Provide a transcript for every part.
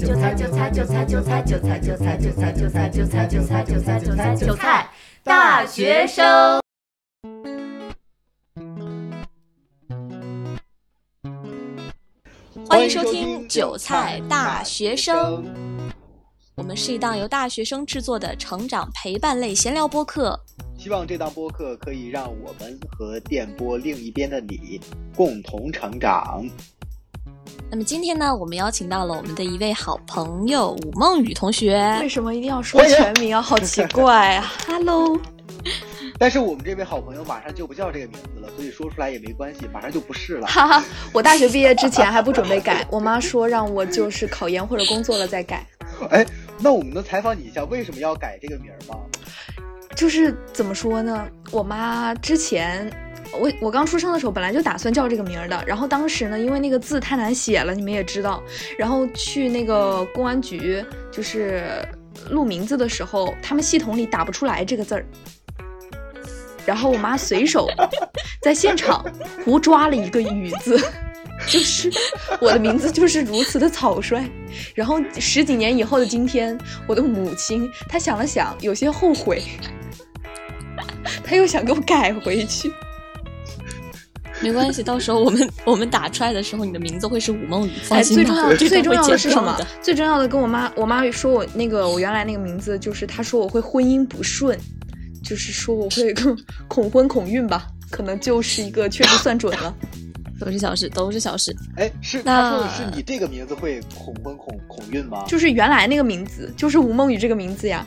韭菜韭菜韭菜韭菜韭菜韭菜韭菜韭菜韭菜韭菜韭菜韭菜韭菜大学生。欢迎收听《韭菜大学生》，我们是一档由大学生制作的成长陪伴类闲聊播客。希望这档播客可以让我们和电波另一边的你共同成长。那么今天呢，我们邀请到了我们的一位好朋友武梦雨同学。为什么一定要说全名啊？好奇怪啊！Hello。但是我们这位好朋友马上就不叫这个名字了，所以说出来也没关系，马上就不是了。哈哈，我大学毕业之前还不准备改，我妈说让我就是考研或者工作了再改。哎，那我们能采访你一下，为什么要改这个名吗？就是怎么说呢？我妈之前，我我刚出生的时候本来就打算叫这个名儿的，然后当时呢，因为那个字太难写了，你们也知道，然后去那个公安局就是录名字的时候，他们系统里打不出来这个字儿。然后我妈随手在现场胡抓了一个“雨”字，就是我的名字就是如此的草率。然后十几年以后的今天，我的母亲她想了想，有些后悔，她又想给我改回去。没关系，到时候我们我们打出来的时候，你的名字会是吴梦雨。哎，最重要最重要的是什么？的最重要的跟我妈，我妈说我那个我原来那个名字，就是她说我会婚姻不顺。就是说我会恐婚恐孕吧，可能就是一个确实算准了，都是小事，都是小事。哎，是他说的是你这个名字会恐婚恐恐孕吗？就是原来那个名字，就是吴梦雨这个名字呀。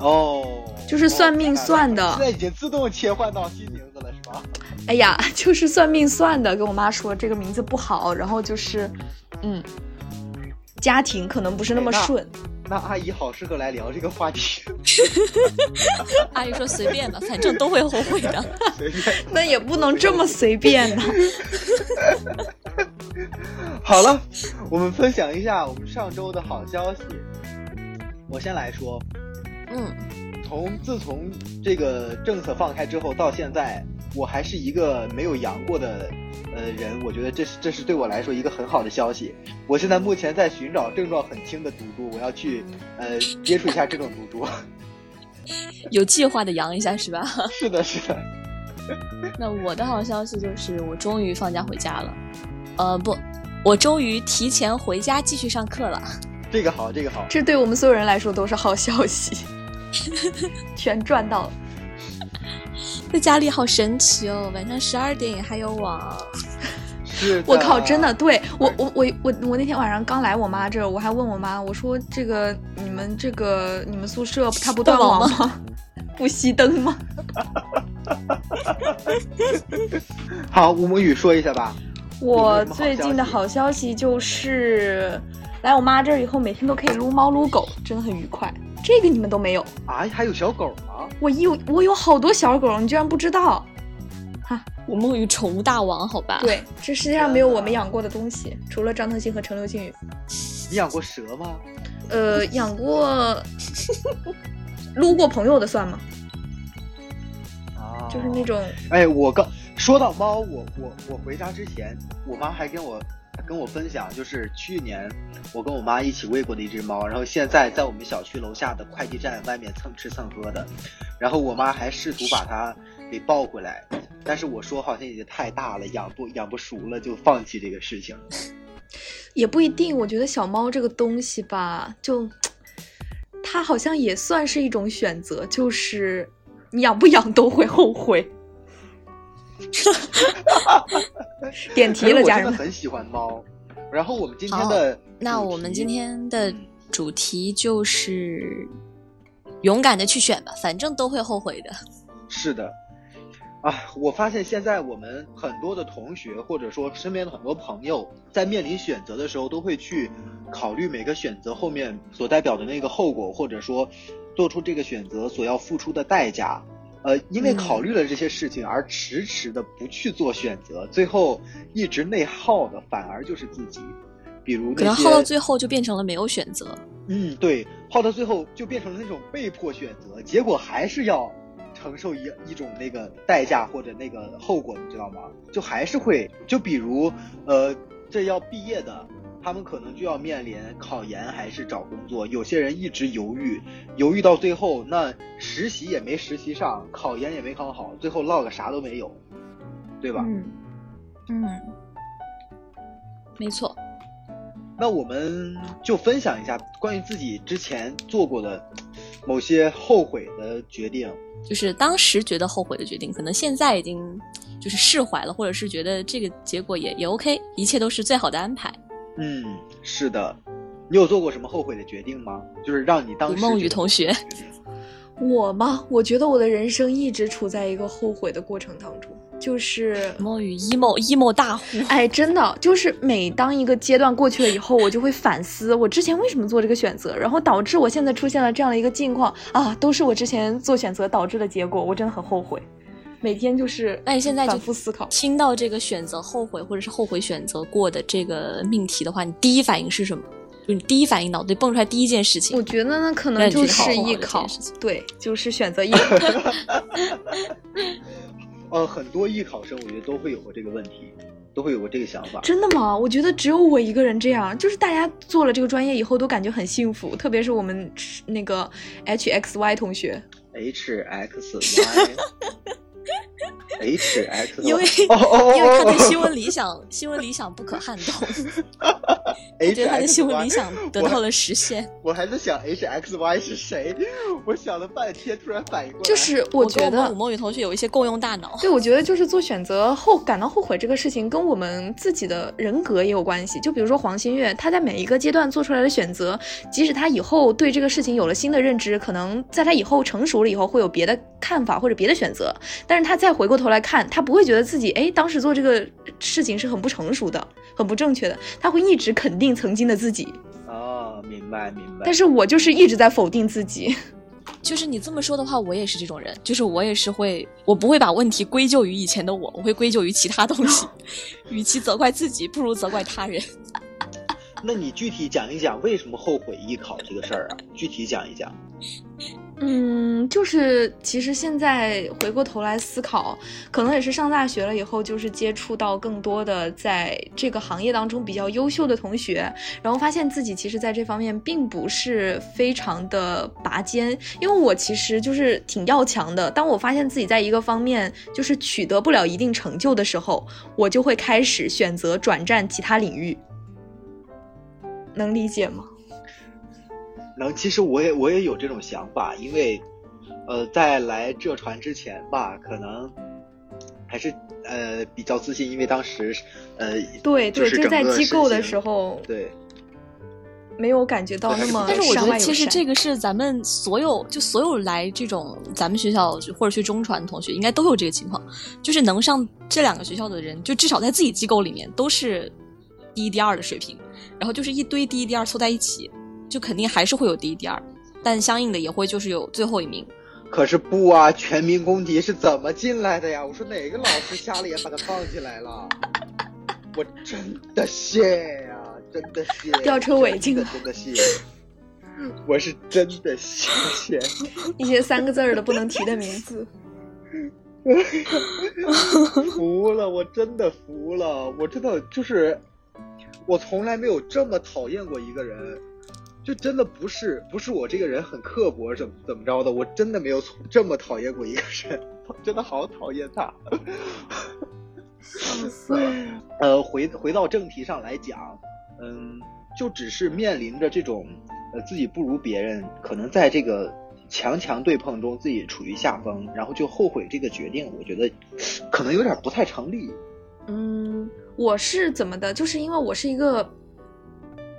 哦，就是算命算的。现在已经自动切换到新名字了，是吧？哎呀，就是算命算的，跟我妈说这个名字不好，然后就是，嗯，家庭可能不是那么顺。那阿姨好适合来聊这个话题。阿姨说随便吧，反正都会后悔的。那也不能这么随便呢。好了，我们分享一下我们上周的好消息。我先来说，嗯，从自从这个政策放开之后到现在，我还是一个没有阳过的。呃，人，我觉得这是这是对我来说一个很好的消息。我现在目前在寻找症状很轻的毒株，我要去呃接触一下这种毒株。有计划的阳一下是吧？是的，是的。那我的好消息就是我终于放假回家了。呃，不，我终于提前回家继续上课了。这个好，这个好。这对我们所有人来说都是好消息，全赚到了。在家里好神奇哦，晚上十二点也还有网。是，我靠，真的，对我我我我我那天晚上刚来我妈这儿，我还问我妈，我说这个你们这个你们宿舍它不断网吗？不熄灯吗？好，吴梦雨说一下吧。我最近的好消息就是，来我妈这儿以后，每天都可以撸猫撸狗，真的很愉快。这个你们都没有啊？还有小狗吗？我有，我有好多小狗，你居然不知道？哈，我梦于宠物大王，好吧？对，这世界上没有我们养过的东西，除了张腾鑫和陈流星雨。你养过蛇吗？呃，养过，撸过朋友的算吗？啊，就是那种。哎，我刚说到猫，我我我回家之前，我妈还跟我。跟我分享，就是去年我跟我妈一起喂过的一只猫，然后现在在我们小区楼下的快递站外面蹭吃蹭喝的，然后我妈还试图把它给抱回来，但是我说好像已经太大了，养不养不熟了，就放弃这个事情。也不一定，我觉得小猫这个东西吧，就它好像也算是一种选择，就是你养不养都会后悔。点题了，家人们。很喜欢猫。然后我们今天的那我们今天的主题就是勇敢的去选吧，反正都会后悔的。是的，啊，我发现现在我们很多的同学或者说身边的很多朋友，在面临选择的时候，都会去考虑每个选择后面所代表的那个后果，或者说做出这个选择所要付出的代价。呃，因为考虑了这些事情而迟迟的不去做选择，最后一直内耗的反而就是自己。比如可能耗到最后就变成了没有选择。嗯，对，耗到最后就变成了那种被迫选择，结果还是要承受一一种那个代价或者那个后果，你知道吗？就还是会，就比如呃，这要毕业的他们可能就要面临考研还是找工作。有些人一直犹豫，犹豫到最后，那实习也没实习上，考研也没考好，最后落个啥都没有，对吧？嗯嗯，没错。那我们就分享一下关于自己之前做过的某些后悔的决定。就是当时觉得后悔的决定，可能现在已经就是释怀了，或者是觉得这个结果也也 OK，一切都是最好的安排。嗯，是的。你有做过什么后悔的决定吗？就是让你当时梦雨同学，我吗？我觉得我的人生一直处在一个后悔的过程当中。就是梦雨 emo emo 大户，哎，真的就是每当一个阶段过去了以后，我就会反思我之前为什么做这个选择，然后导致我现在出现了这样的一个境况啊，都是我之前做选择导致的结果，我真的很后悔。每天就是那你现在反复思考，听到这个选择后悔或者是后悔选择过的这个命题的话，你第一反应是什么？就你第一反应脑子里蹦出来第一件事情？我觉得那，可能就是艺考，对，就是选择艺考。呃，很多艺考生我觉得都会有过这个问题，都会有过这个想法。真的吗？我觉得只有我一个人这样，就是大家做了这个专业以后都感觉很幸福，特别是我们那个 H X Y 同学。H X Y。H X，因为因为他的新闻理想，新闻理想不可撼动。我觉得他的新闻理想得到了实现。我还在想 H X Y 是谁，我想了半天，突然反应过来。就是我觉得吴梦雨同学有一些共用大脑。对，我觉得就是做选择后感到后悔这个事情，跟我们自己的人格也有关系。就比如说黄新月，他在每一个阶段做出来的选择，即使他以后对这个事情有了新的认知，可能在他以后成熟了以后会有别的看法或者别的选择，但是他再回过头来看，他不会觉得自己哎当时做这个事情是很不成熟的、很不正确的，他会一直肯定曾经的自己。哦，明白明白。但是我就是一直在否定自己。就是你这么说的话，我也是这种人，就是我也是会，我不会把问题归咎于以前的我，我会归咎于其他东西。与其责怪自己，不如责怪他人。那你具体讲一讲为什么后悔艺考这个事儿啊？具体讲一讲。嗯，就是其实现在回过头来思考，可能也是上大学了以后，就是接触到更多的在这个行业当中比较优秀的同学，然后发现自己其实在这方面并不是非常的拔尖，因为我其实就是挺要强的。当我发现自己在一个方面就是取得不了一定成就的时候，我就会开始选择转战其他领域。能理解吗？能，其实我也我也有这种想法，因为，呃，在来浙传之前吧，可能还是呃比较自信，因为当时呃对对，就在机构的时候对，没有感觉到那么。但是我觉得其实这个是咱们所有就所有来这种咱们学校或者去中传的同学应该都有这个情况，就是能上这两个学校的人，就至少在自己机构里面都是第一第二的水平，然后就是一堆第一第二凑在一起。就肯定还是会有第一、第二，但相应的也会就是有最后一名。可是不啊，全民公敌是怎么进来的呀？我说哪个老师瞎了眼把他放进来了？我真的谢呀，真的谢。吊车尾进的，真的谢。我是真的谢谢。一些三个字儿的不能提的名字。服了，我真的服了，我真的就是，我从来没有这么讨厌过一个人。就真的不是不是我这个人很刻薄怎么怎么着的，我真的没有这么讨厌过一个人，真的好讨厌他。笑死了。呃，回回到正题上来讲，嗯，就只是面临着这种呃自己不如别人，可能在这个强强对碰中自己处于下风，然后就后悔这个决定，我觉得可能有点不太成立。嗯，我是怎么的？就是因为我是一个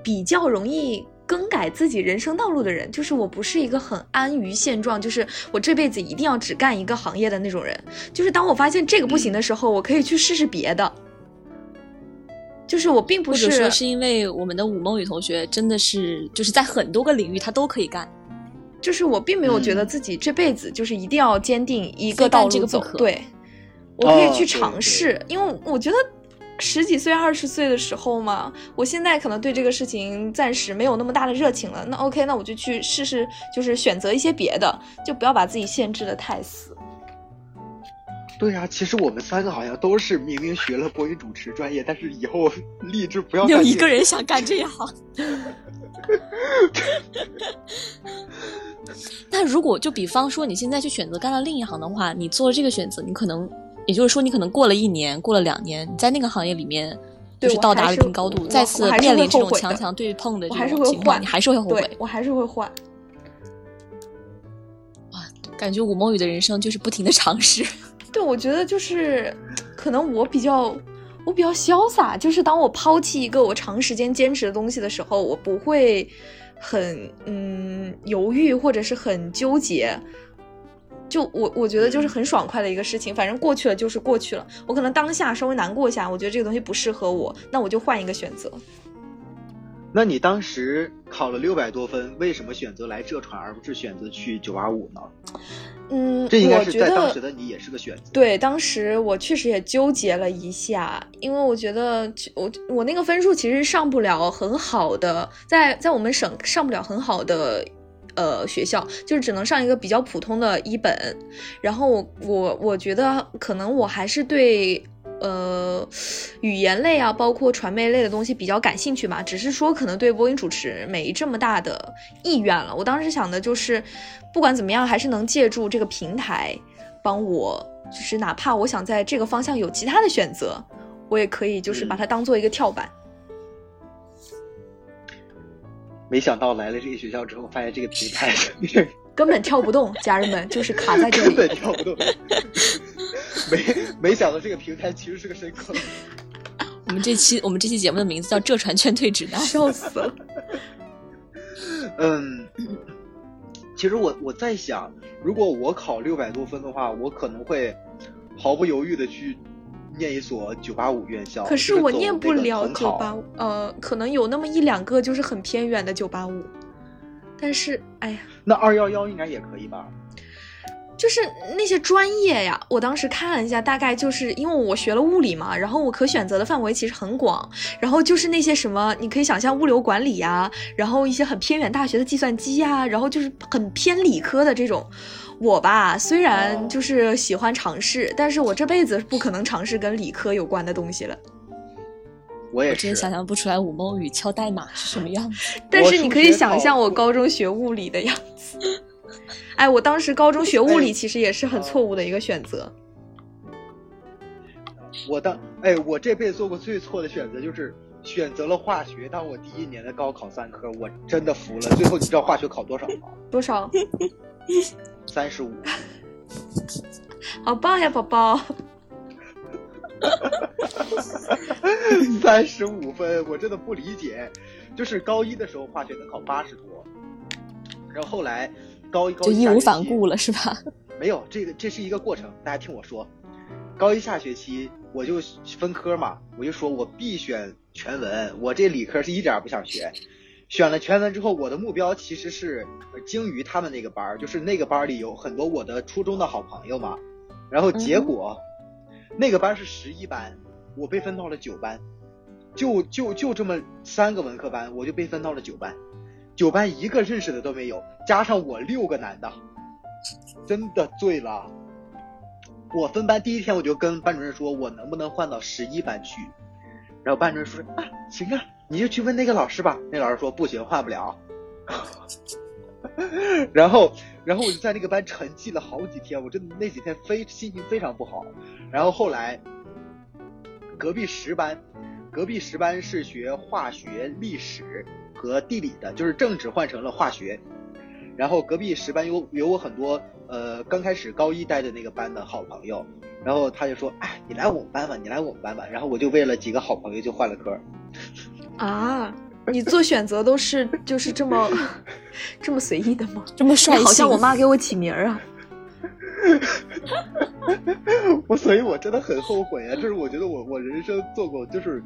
比较容易。更改自己人生道路的人，就是我不是一个很安于现状，就是我这辈子一定要只干一个行业的那种人。就是当我发现这个不行的时候，我可以去试试别的。就是我并不是说是因为我们的武梦雨同学真的是就是在很多个领域他都可以干，就是我并没有觉得自己这辈子就是一定要坚定一个道路走。对，我可以去尝试，因为我觉得。十几岁、二十岁的时候嘛，我现在可能对这个事情暂时没有那么大的热情了。那 OK，那我就去试试，就是选择一些别的，就不要把自己限制的太死。对啊，其实我们三个好像都是明明学了播音主持专业，但是以后 立志不要有一个人想干这一行。那如果就比方说你现在去选择干了另一行的话，你做了这个选择，你可能也就是说你可能过了一年，过了两年，你在那个行业里面就是到达了一定高度，再次面临这种强强对碰的这种情况，你还是会后悔对。我还是会换。哇感觉吴梦雨的人生就是不停的尝试。对，我觉得就是，可能我比较，我比较潇洒，就是当我抛弃一个我长时间坚持的东西的时候，我不会很嗯犹豫或者是很纠结。就我我觉得就是很爽快的一个事情，反正过去了就是过去了。我可能当下稍微难过一下，我觉得这个东西不适合我，那我就换一个选择。那你当时考了六百多分，为什么选择来浙传，而不是选择去九八五呢？嗯，这应该是在当时的你也是个选择。对，当时我确实也纠结了一下，因为我觉得我我那个分数其实上不了很好的，在在我们省上不了很好的呃学校，就是只能上一个比较普通的一本。然后我我觉得可能我还是对。呃，语言类啊，包括传媒类的东西比较感兴趣吧，只是说可能对播音主持没这么大的意愿了。我当时想的就是，不管怎么样，还是能借助这个平台帮我，就是哪怕我想在这个方向有其他的选择，我也可以就是把它当做一个跳板。没想到来了这个学校之后，发现这个平台 根本跳不动，家人们就是卡在这根。本跳不动。没没想到这个平台其实是个深坑。我们这期我们这期节目的名字叫《浙传劝退指南 》。笑死了。嗯，其实我我在想，如果我考六百多分的话，我可能会毫不犹豫的去念一所九八五院校。可是我念不了九八五。呃，可能有那么一两个就是很偏远的九八五，但是哎呀，那二幺幺应该也可以吧？就是那些专业呀，我当时看了一下，大概就是因为我学了物理嘛，然后我可选择的范围其实很广，然后就是那些什么，你可以想象物流管理呀，然后一些很偏远大学的计算机呀，然后就是很偏理科的这种。我吧，虽然就是喜欢尝试，但是我这辈子不可能尝试跟理科有关的东西了。我也是。我真想象不出来武梦雨敲代码是什么样子。但是你可以想象我高中学物理的样子。哎，我当时高中学物理其实也是很错误的一个选择。我当哎，我这辈子做过最错的选择就是选择了化学当我第一年的高考三科，我真的服了。最后你知道化学考多少吗？多少？三十五。好棒呀，宝宝！三十五分，我真的不理解。就是高一的时候化学能考八十多，然后后来高一高就义无反顾。了是吧？没有，这个这是一个过程，大家听我说。高一下学期我就分科嘛，我就说我必选全文，我这理科是一点儿不想学。选了全文之后，我的目标其实是鲸鱼他们那个班儿，就是那个班里有很多我的初中的好朋友嘛。然后结果、嗯、那个班是十一班，我被分到了九班，就就就这么三个文科班，我就被分到了九班。九班一个认识的都没有，加上我六个男的，真的醉了。我分班第一天我就跟班主任说，我能不能换到十一班去？然后班主任说啊，行啊，你就去问那个老师吧。那老师说不行，换不了。然后，然后我就在那个班沉寂了好几天，我真的那几天非心情非常不好。然后后来，隔壁十班，隔壁十班是学化学、历史和地理的，就是政治换成了化学。然后隔壁十班有有我很多呃刚开始高一待的那个班的好朋友，然后他就说，哎，你来我们班吧，你来我们班吧。然后我就为了几个好朋友就换了科。啊，你做选择都是就是这么 这么随意的吗？这么率性？好像我妈给我起名儿啊。我所以，我真的很后悔啊！就是我觉得我我人生做过就是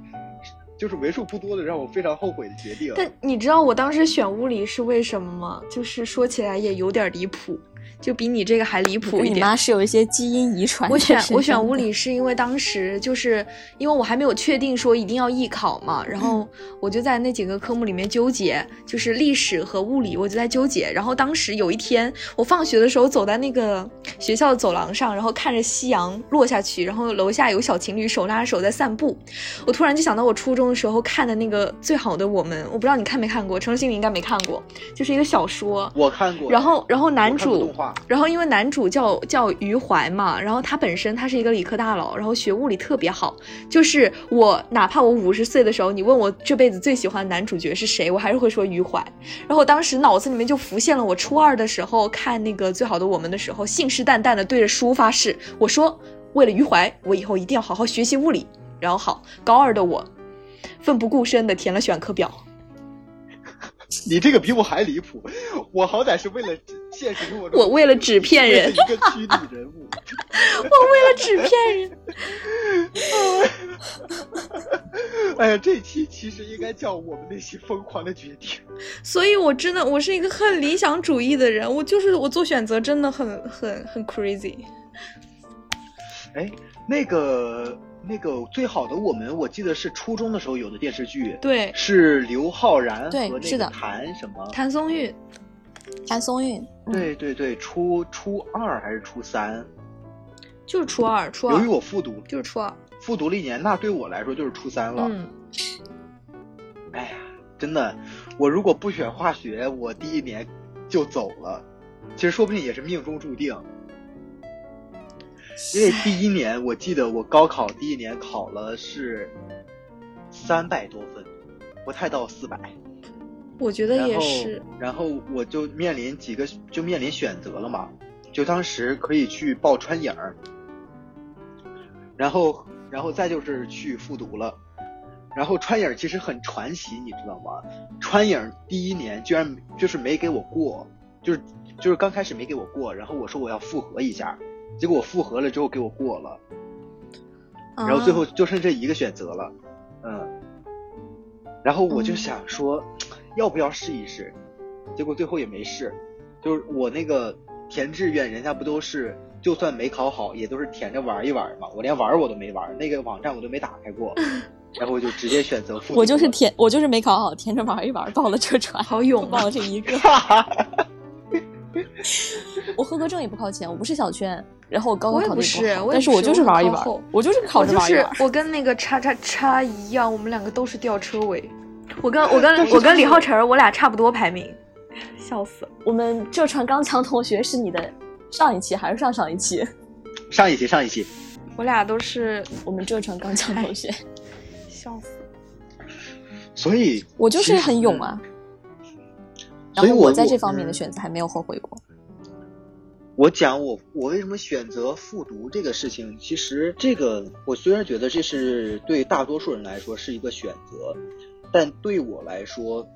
就是为数不多的让我非常后悔的决定。但你知道我当时选物理是为什么吗？就是说起来也有点离谱，就比你这个还离谱一点。你妈是有一些基因遗传。我选我选物理是因为当时就是因为我还没有确定说一定要艺考嘛，然后我就在那几个科目里面纠结，就是历史和物理，我就在纠结。然后当时有一天我放学的时候走在那个学校的走廊上，然后看着夕阳落下去，然后楼下有小情侣手拉着手在散步，我突然就想到我初中的时候看的那个《最好的我们》，我不知道你看没看过，程心应该没看过，就是一个小说。我看过。然后然后男主然后因为男主叫叫余淮嘛，然后他本身他是一个理科大佬，然后学物理特别好。就是我哪怕我五十岁的时候，你问我这辈子最喜欢男主角是谁，我还是会说余淮。然后当时脑子里面就浮现了我初二的时候看那个《最好的我们》的时候，信誓旦旦的对着书发誓，我说为了余淮，我以后一定要好好学习物理。然后好，高二的我奋不顾身的填了选课表。你这个比我还离谱，我好歹是为了现实生活中，我为了纸片人一个虚拟人物，我为了纸片人。哎呀，这期其实应该叫我们那些疯狂的决定。所以，我真的我是一个很理想主义的人，我就是我做选择真的很很很 crazy。哎，那个。那个最好的我们，我记得是初中的时候有的电视剧，对，是刘昊然和那个谭什么谭松韵，谭松韵，对对对，初初二还是初三，就是初二，初二。由于我复读，就是初二，复读了一年，那对我来说就是初三了。嗯，哎呀，真的，我如果不选化学，我第一年就走了，其实说不定也是命中注定。因为第一年，我记得我高考第一年考了是三百多分，不太到四百。我觉得也是。然后我就面临几个，就面临选择了嘛。就当时可以去报川影儿，然后，然后再就是去复读了。然后川影其实很传奇，你知道吗？川影第一年居然就是没给我过，就是就是刚开始没给我过，然后我说我要复合一下。结果我复合了之后给我过了，然后最后就剩这一个选择了，嗯，然后我就想说，要不要试一试？结果最后也没试，就是我那个填志愿，人家不都是就算没考好，也都是填着玩一玩嘛。我连玩我都没玩，那个网站我都没打开过，然后我就直接选择复。我就是填，我就是没考好，填着玩一玩，报了这船，好勇，报了这一个。我合格证也不靠前，我不是小圈。然后我高考考的不是，但是我就是玩一玩，我就是考着玩一玩。我跟那个叉叉叉一样，我们两个都是吊车尾。我跟我跟我跟李浩晨，我俩差不多排名，笑死了。我们浙传刚强同学是你的上一期还是上上一期？上一期，上一期。我俩都是 我们浙传刚强同学，笑死。所以，我就是很勇啊。然后我在这方面的选择还没有后悔过。我讲我我为什么选择复读这个事情，其实这个我虽然觉得这是对大多数人来说是一个选择，但对我来说，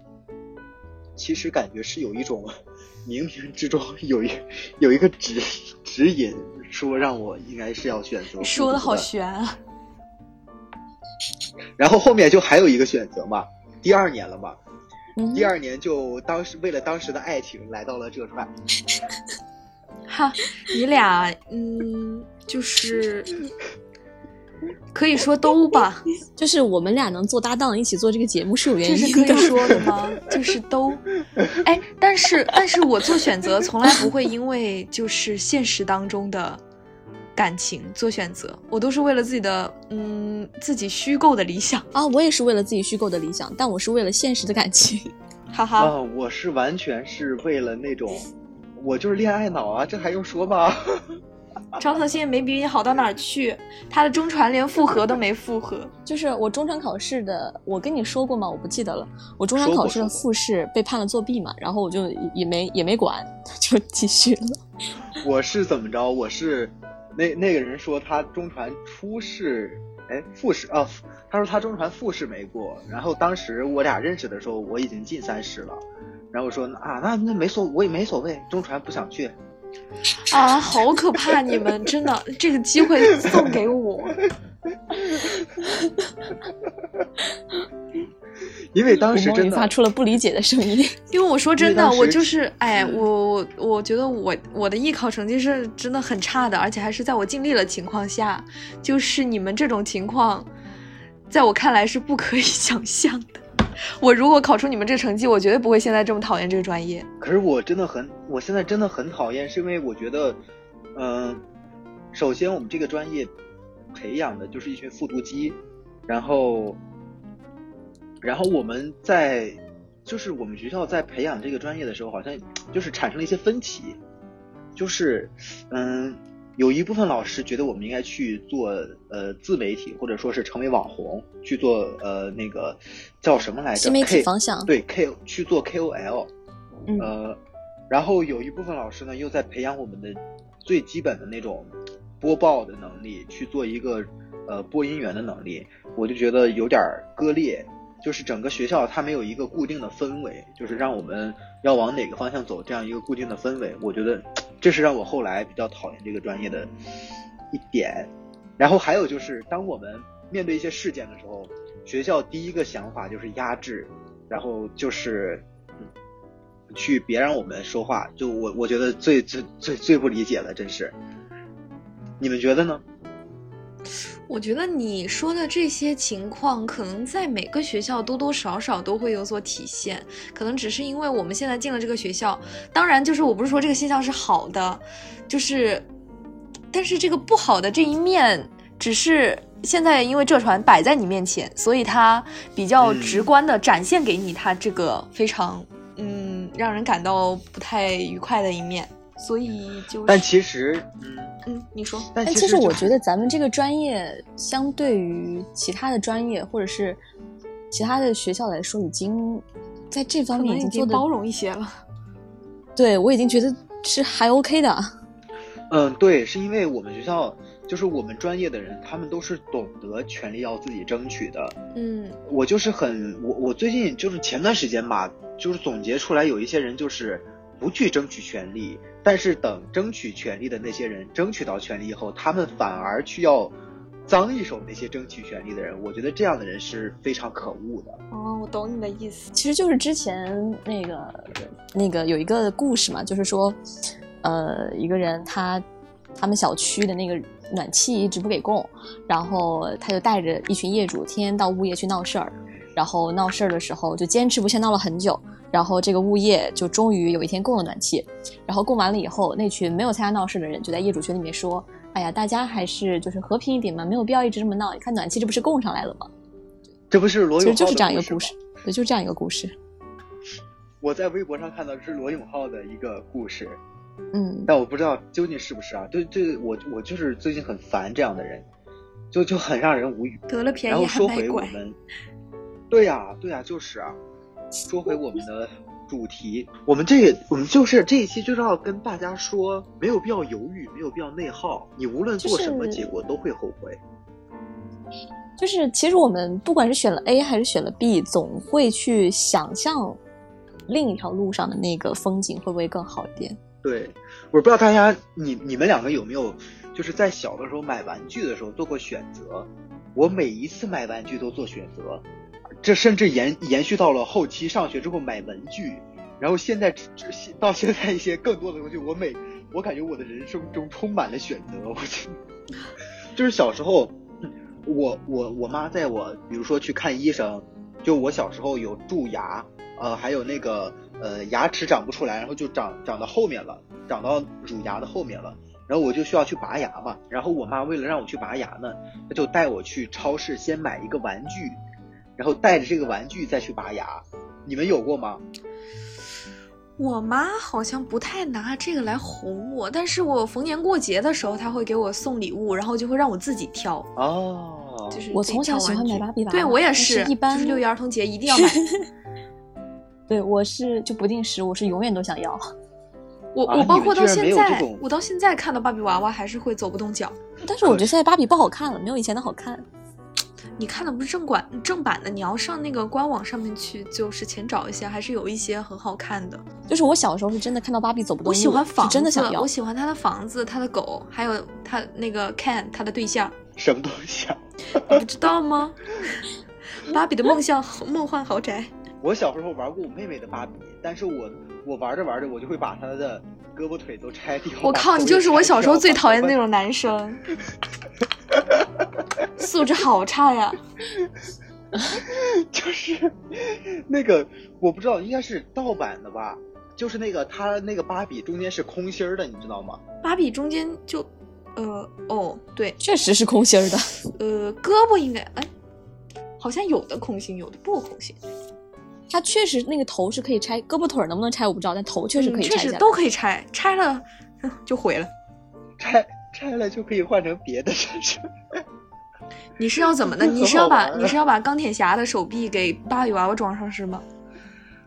其实感觉是有一种冥冥之中有一有一个指指引，说让我应该是要选择。说的好悬啊！然后后面就还有一个选择嘛，第二年了嘛，第二年就当时为了当时的爱情来到了浙传。哈，你俩嗯，就是 可以说都吧，就是我们俩能做搭档一起做这个节目是有原因的。这是可以说的吗？就是都，哎，但是 但是我做选择从来不会因为就是现实当中的感情做选择，我都是为了自己的嗯自己虚构的理想啊。我也是为了自己虚构的理想，但我是为了现实的感情，哈哈。啊，我是完全是为了那种。我就是恋爱脑啊，这还用说吗？张腾新没比你好到哪去，他的中传连复合都没复合。就是我中传考试的，我跟你说过吗？我不记得了。我中传考试的复试被判了作弊嘛，然后我就也没也没管，就继续了。我是怎么着？我是那那个人说他中传初试，哎复试啊，他说他中传复试没过，然后当时我俩认识的时候我已经进三十了。然后我说啊，那那没所我也没所谓，中传不想去。啊，好可怕！你们真的这个机会送给我。因为当时真的发出了不理解的声音。因为我说真的，我就是哎，嗯我我我觉得我我的艺考成绩是真的很差的，而且还是在我尽力的情况下，就是你们这种情况，在我看来是不可以 想象的。我如果考出你们这成绩，我绝对不会现在这么讨厌这个专业。可是我真的很，我现在真的很讨厌，是因为我觉得，嗯、首先我们这个专业培养的就是一群复读机，然后，然后我们在，就是我们学校在培养这个专业的时候，好像就是产生了一些分歧，就是，嗯，有一部分老师觉得我们应该去做呃自媒体，或者说是成为网红，去做呃那个叫什么来着？新媒体方向对 K 去做 KOL，嗯呃，然后有一部分老师呢，又在培养我们的最基本的那种播报的能力，去做一个呃播音员的能力，我就觉得有点儿割裂。就是整个学校它没有一个固定的氛围，就是让我们要往哪个方向走这样一个固定的氛围，我觉得这是让我后来比较讨厌这个专业的一点。然后还有就是，当我们面对一些事件的时候，学校第一个想法就是压制，然后就是去别让我们说话。就我我觉得最最最最不理解的，真是。你们觉得呢？我觉得你说的这些情况，可能在每个学校多多少少都会有所体现，可能只是因为我们现在进了这个学校，当然就是我不是说这个现象是好的，就是，但是这个不好的这一面，只是现在因为浙传摆在你面前，所以它比较嗯。直观的展现给你它这个非常嗯让人感到不太愉快的一面，所以就是，但其实，嗯，嗯，你说，但但其实我觉得咱们这个专业相对于其他的专业或者是其他的学校来说，已经在这方面已经做包容一些了。对我已经觉得是还 OK 的。嗯，对，是因为我们学校就是我们专业的人，他们都是懂得权利要自己争取的。嗯我就是很我我最近就是前段时间吧，就是总结出来有一些人就是不去争取权利，但是等争取权利的那些人争取到权利以后，他们反而去要脏一手那些争取权利的人，我觉得这样的人是非常可恶的。哦，我懂你的意思。其实就是之前那个那个有一个故事嘛，就是说，呃，一个人他他们小区的那个暖气一直不给供，然后他就带着一群业主天天到物业去闹事儿，然后闹事儿的时候就坚持不懈闹了很久，然后这个物业就终于有一天供了暖气，然后供完了以后，那群没有参加闹事的人就在业主群里面说，哎呀，大家还是就是和平一点嘛，没有必要一直这么闹，你看暖气这不是供上来了吗？这不是罗永浩其实就是这样一个故事，对，就是这样一个故事。我在微博上看到是罗永浩的一个故事，嗯，但我不知道究竟是不是啊？对对，我我就是最近很烦这样的人，就就很让人无语。得了便然后宜还卖说回我乖。们，对呀、对呀、就是啊。说回我们的主题，我们这我们就是这一期就是要跟大家说，没有必要犹豫，没有必要内耗，你无论做什么，结果都会后悔。就是其实我们不管是选了 A 还是选了 B，总会去想象另一条路上的那个风景会不会更好一点。对，我不知道大家你你们两个有没有就是在小的时候买玩具的时候做过选择？我每一次买玩具都做选择，这甚至延延续到了后期上学之后买文具，然后现在到现在一些更多的东西，我每我感觉我的人生中充满了选择。我就就是小时候，我我我妈在我比如说去看医生，就我小时候有蛀牙，呃，还有那个呃牙齿长不出来，然后就长长到后面了，长到乳牙的后面了，然后我就需要去拔牙嘛。然后我妈为了让我去拔牙呢，她就带我去超市先买一个玩具，然后带着这个玩具再去拔牙。你们有过吗？我妈好像不太拿这个来哄我，但是我逢年过节的时候，她会给我送礼物，然后就会让我自己挑，哦，就是我从小喜欢买芭比娃娃对我也是是，一般就是六一儿童节一定要买。对我是就不定时，我是永远都想要。我啊我包括到现在我到现在看到芭比娃娃还是会走不动脚。但是我觉得现在芭比不好看了，没有以前的好看。你看的不是正版正版的，你要上那个官网上面去，就是前找一些，还是有一些很好看的。就是我小时候是真的看到芭比走不动我路，是喜欢房子，真的想要我。喜欢他的房子、他的狗，还有他那个 Ken 他的对象，什么东西啊？你不知道吗？芭比的梦想梦幻豪宅。我小时候玩过我妹妹的芭比，但是我我玩着玩着，我就会把她的胳膊腿都拆掉。我靠，你就是我小时候最讨厌的那 种男生，素质好差呀！就是那个我不知道，应该是盗版的吧？就是那个他那个芭比中间是空心儿的，你知道吗？芭比中间就，呃，哦，对，确实是空心儿的。呃，胳膊应该，哎，好像有的空心，有的不空心。它确实那个头是可以拆，胳膊腿能不能拆我不知道，但头确实可以拆确实都可以拆，拆了 就毁了。拆拆了就可以换成别的身上。你是要怎么的？你是要把你是要把钢铁侠的手臂给芭比娃娃装上是吗？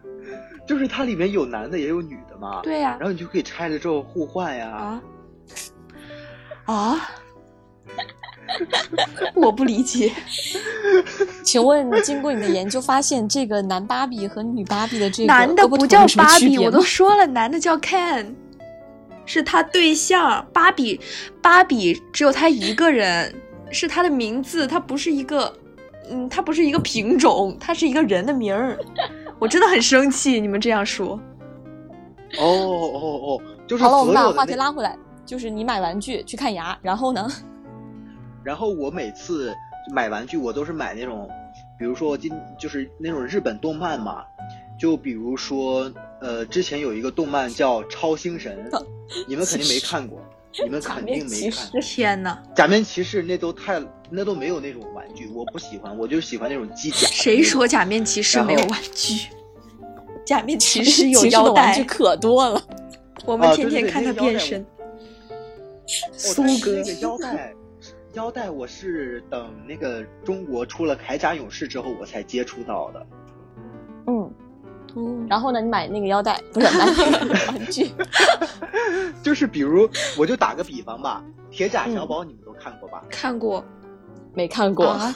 就是它里面有男的也有女的嘛。对呀。然后你就可以拆了之后互换呀。啊。啊。我不理解，请问经过你的研究发现，这个男芭比和女芭比的这个男的不叫芭比，我都说了，男的叫 Ken，是他对象。芭比，芭比只有他一个人，是他的名字，他不是一个，嗯，他不是一个品种，他是一个人的名儿。我真的很生气，你们这样说。哦哦哦，就是好了，我们把话题拉回来，就是你买玩具去看牙，然后呢？然后我每次买玩具，我都是买那种，比如说今就是那种日本动漫嘛，就比如说呃，之前有一个动漫叫《超星神》，你们肯定没看过，你们肯定没看。天呐，假面骑士那都太那都没有那种玩具，我不喜欢，我就喜欢那种机甲。谁说假面骑士没有玩具？假面骑 士有腰带，玩具可多了。我们天天看他变身。苏哥腰带。腰带我是等那个中国出了铠甲勇士之后我才接触到的，嗯，嗯，然后呢，你买那个腰带不是买那个玩具，就是比如我就打个比方吧，铁甲小宝你们都看过吧？看过，没看过。啊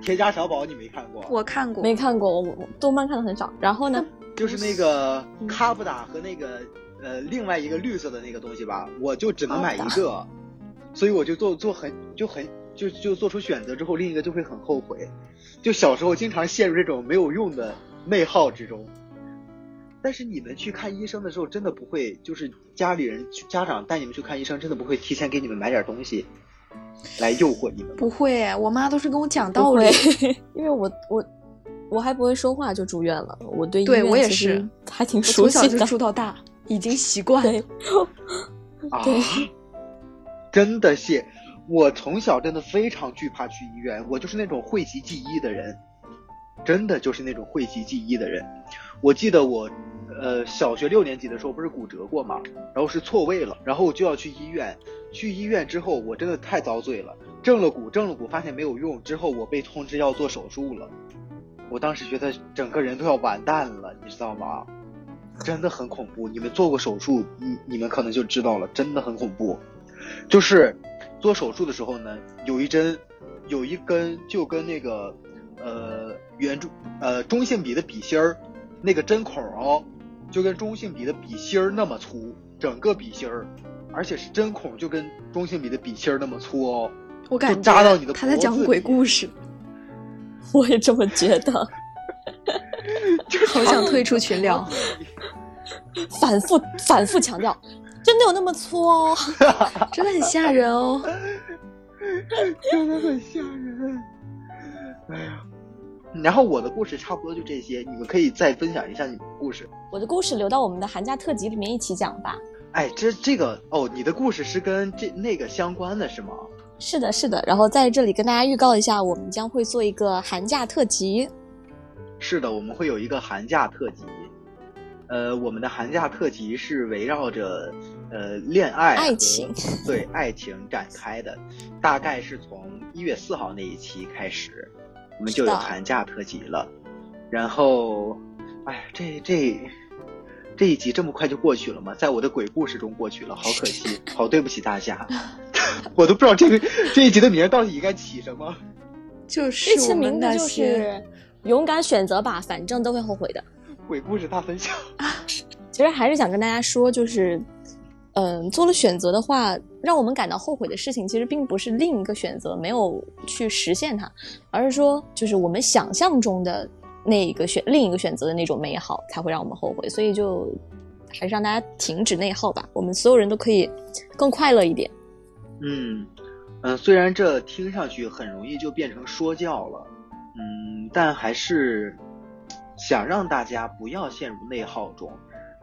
铁甲小宝你没看过？我看过，没看过，我动漫看的很少。然后呢，就是那个卡布达和那个呃另外一个绿色的那个东西吧，我就只能买一个。所以我就做做很就很就就做出选择之后，另一个就会很后悔。就小时候经常陷入这种没有用的内耗之中。但是你们去看医生的时候，真的不会，就是家里人家长带你们去看医生，真的不会提前给你们买点东西来诱惑你们。不会，我妈都是跟我讲道理。因为我我我还不会说话就住院了，我对对我也是还挺熟悉的。从小就住到大，已经习惯。了。对。真的谢，我从小真的非常惧怕去医院，我就是那种讳疾忌医的人，真的就是那种讳疾忌医的人。我记得我，呃，小学六年级的时候不是骨折过嘛，然后是错位了，然后我就要去医院。去医院之后，我真的太遭罪了，正了骨，正了骨，发现没有用，之后我被通知要做手术了。我当时觉得整个人都要完蛋了，你知道吗？真的很恐怖。你们做过手术，你你们可能就知道了，真的很恐怖。就是做手术的时候呢，有一针，有一根就跟那个呃圆柱呃中性笔的笔芯儿，那个针孔哦，就跟中性笔的笔芯儿那么粗，整个笔芯儿，而且是针孔就跟中性笔的笔芯儿那么粗哦。我感觉扎到你的他在讲鬼故事，我也这么觉得，好想退出群聊，反复反复强调。真的有那么粗哦，真的很吓人哦，真的很吓人。哎呀，然后我的故事差不多就这些，你们可以再分享一下你们的故事。我的故事留到我们的寒假特辑里面一起讲吧。哎，这这个哦，你的故事是跟这那个相关的是吗？是的，是的。然后在这里跟大家预告一下，我们将会做一个寒假特辑。是的，我们会有一个寒假特辑。呃，我们的寒假特辑是围绕着呃恋爱、爱情，对爱情展开的，大概是从一月四号那一期开始，我们就有寒假特辑了。然后，哎，这这这一集这么快就过去了吗？在我的鬼故事中过去了，好可惜，好对不起大家，我都不知道这个这一集的名到底应该起什么。就是这期名字就是勇敢选择吧，反正都会后悔的。鬼故事大分享，其实还是想跟大家说，就是，嗯，做了选择的话，让我们感到后悔的事情，其实并不是另一个选择没有去实现它，而是说，就是我们想象中的那一个选另一个选择的那种美好，才会让我们后悔。所以，就还是让大家停止内耗吧，我们所有人都可以更快乐一点。嗯嗯，虽然这听上去很容易就变成说教了，嗯，但还是想让大家不要陷入内耗中。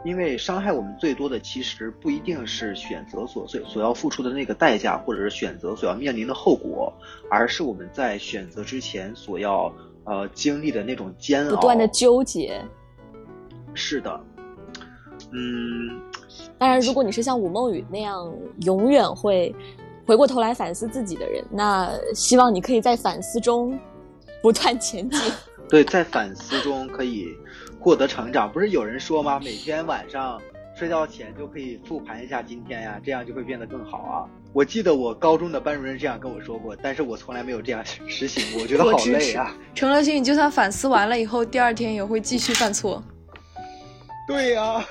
因为伤害我们最多的，其实不一定是选择所所所要付出的那个代价，或者是选择所要面临的后果，而是我们在选择之前所要呃经历的那种煎熬，不断的纠结。是的，嗯。当然，如果你是像吴梦雨那样永远会回过头来反思自己的人，那希望你可以在反思中不断前进。对，在反思中可以。获得成长，不是有人说吗？每天晚上睡觉前就可以复盘一下今天呀，这样就会变得更好啊。我记得我高中的班主任这样跟我说过，但是我从来没有这样 实行过，我觉得好累啊。陈乐欣，你就算反思完了以后，第二天也会继续犯错。对呀，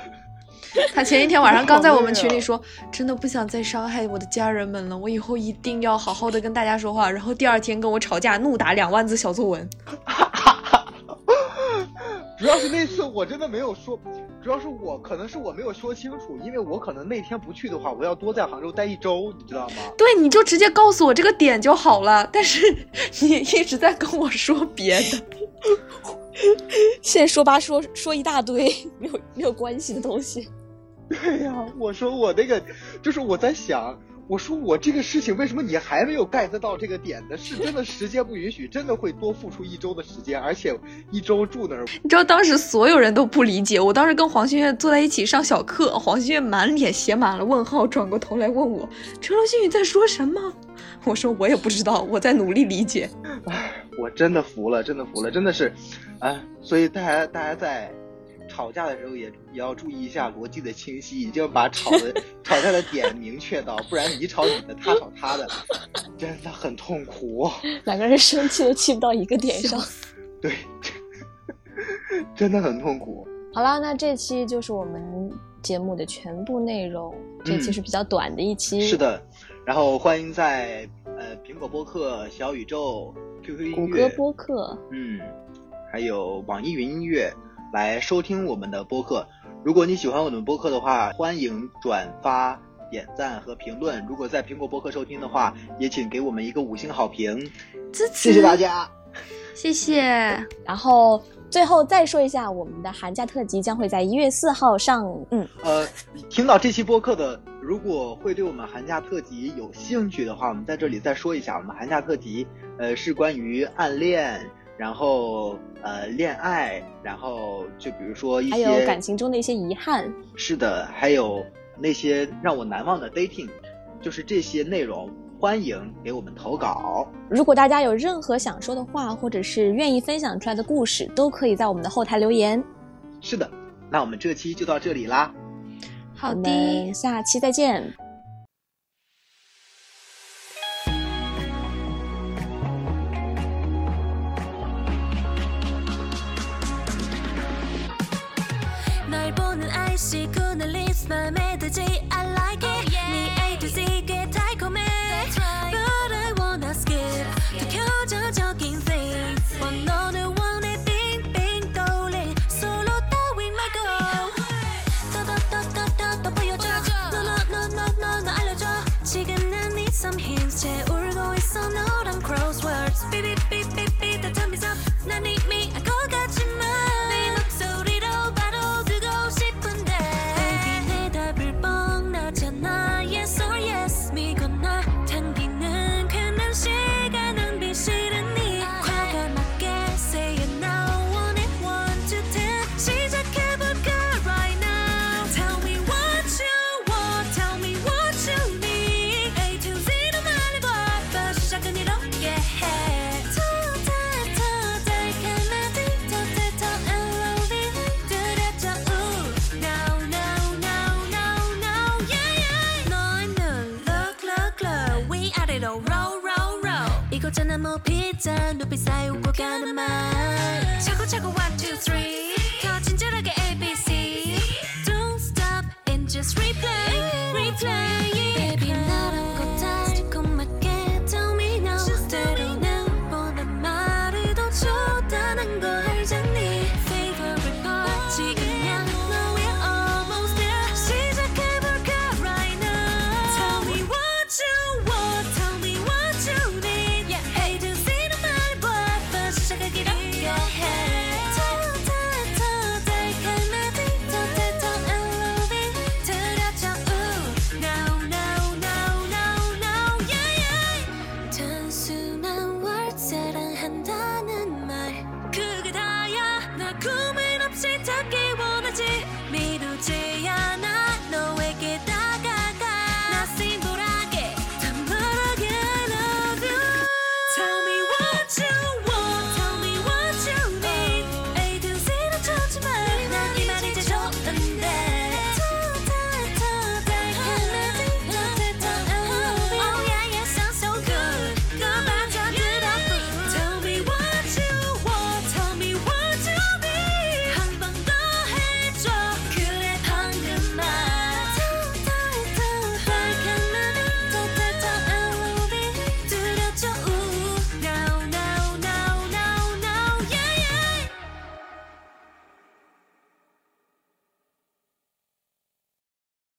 他前一天晚上刚在我们群里说，真的不想再伤害我的家人们了，我以后一定要好好的跟大家说话。然后第二天跟我吵架，怒打两万字小作文。主要是那次我真的没有说，主要是我可能是我没有说清楚，因为我可能那天不去的话，我要多在杭州待一周，你知道吗？对，你就直接告诉我这个点就好了。但是你一直在跟我说别的，现在说吧说说一大堆没有没有关系的东西。对呀，我说我那个就是我在想。我说我这个事情为什么你还没有 get 到这个点呢？是真的时间不允许，真的会多付出一周的时间，而且一周住那儿。你知道当时所有人都不理解，我当时跟黄馨月坐在一起上小课，黄馨月满脸写满了问号，转过头来问我陈龙星宇在说什么？我说我也不知道，我在努力理解。唉，我真的服了，真的服了，真的是，哎，所以大家大家在。吵架的时候也也要注意一下逻辑的清晰，一定要把吵的 吵架的点明确到，不然你吵你的，他吵他的，真的很痛苦。两个人生气都气不到一个点上，对，真的很痛苦。好啦，那这期就是我们节目的全部内容，这期是比较短的一期。是的，然后欢迎在呃苹果播客、小宇宙、QQ 音乐、谷歌播客，嗯，还有网易云音乐。来收听我们的播客。如果你喜欢我们播客的话，欢迎转发、点赞和评论。如果在苹果播客收听的话，也请给我们一个五星好评，支持。谢谢大家，谢谢。然后最后再说一下，我们的寒假特辑将会在一月四号上。嗯，呃，听到这期播客的，如果会对我们寒假特辑有兴趣的话，我们在这里再说一下，我们寒假特辑，呃，是关于暗恋。然后呃，恋爱，然后就比如说一些还有感情中的一些遗憾，是的，还有那些让我难忘的 dating，就是这些内容，欢迎给我们投稿。如果大家有任何想说的话，或者是愿意分享出来的故事，都可以在我们的后台留言。是的，那我们这期就到这里啦。好的，下期再见。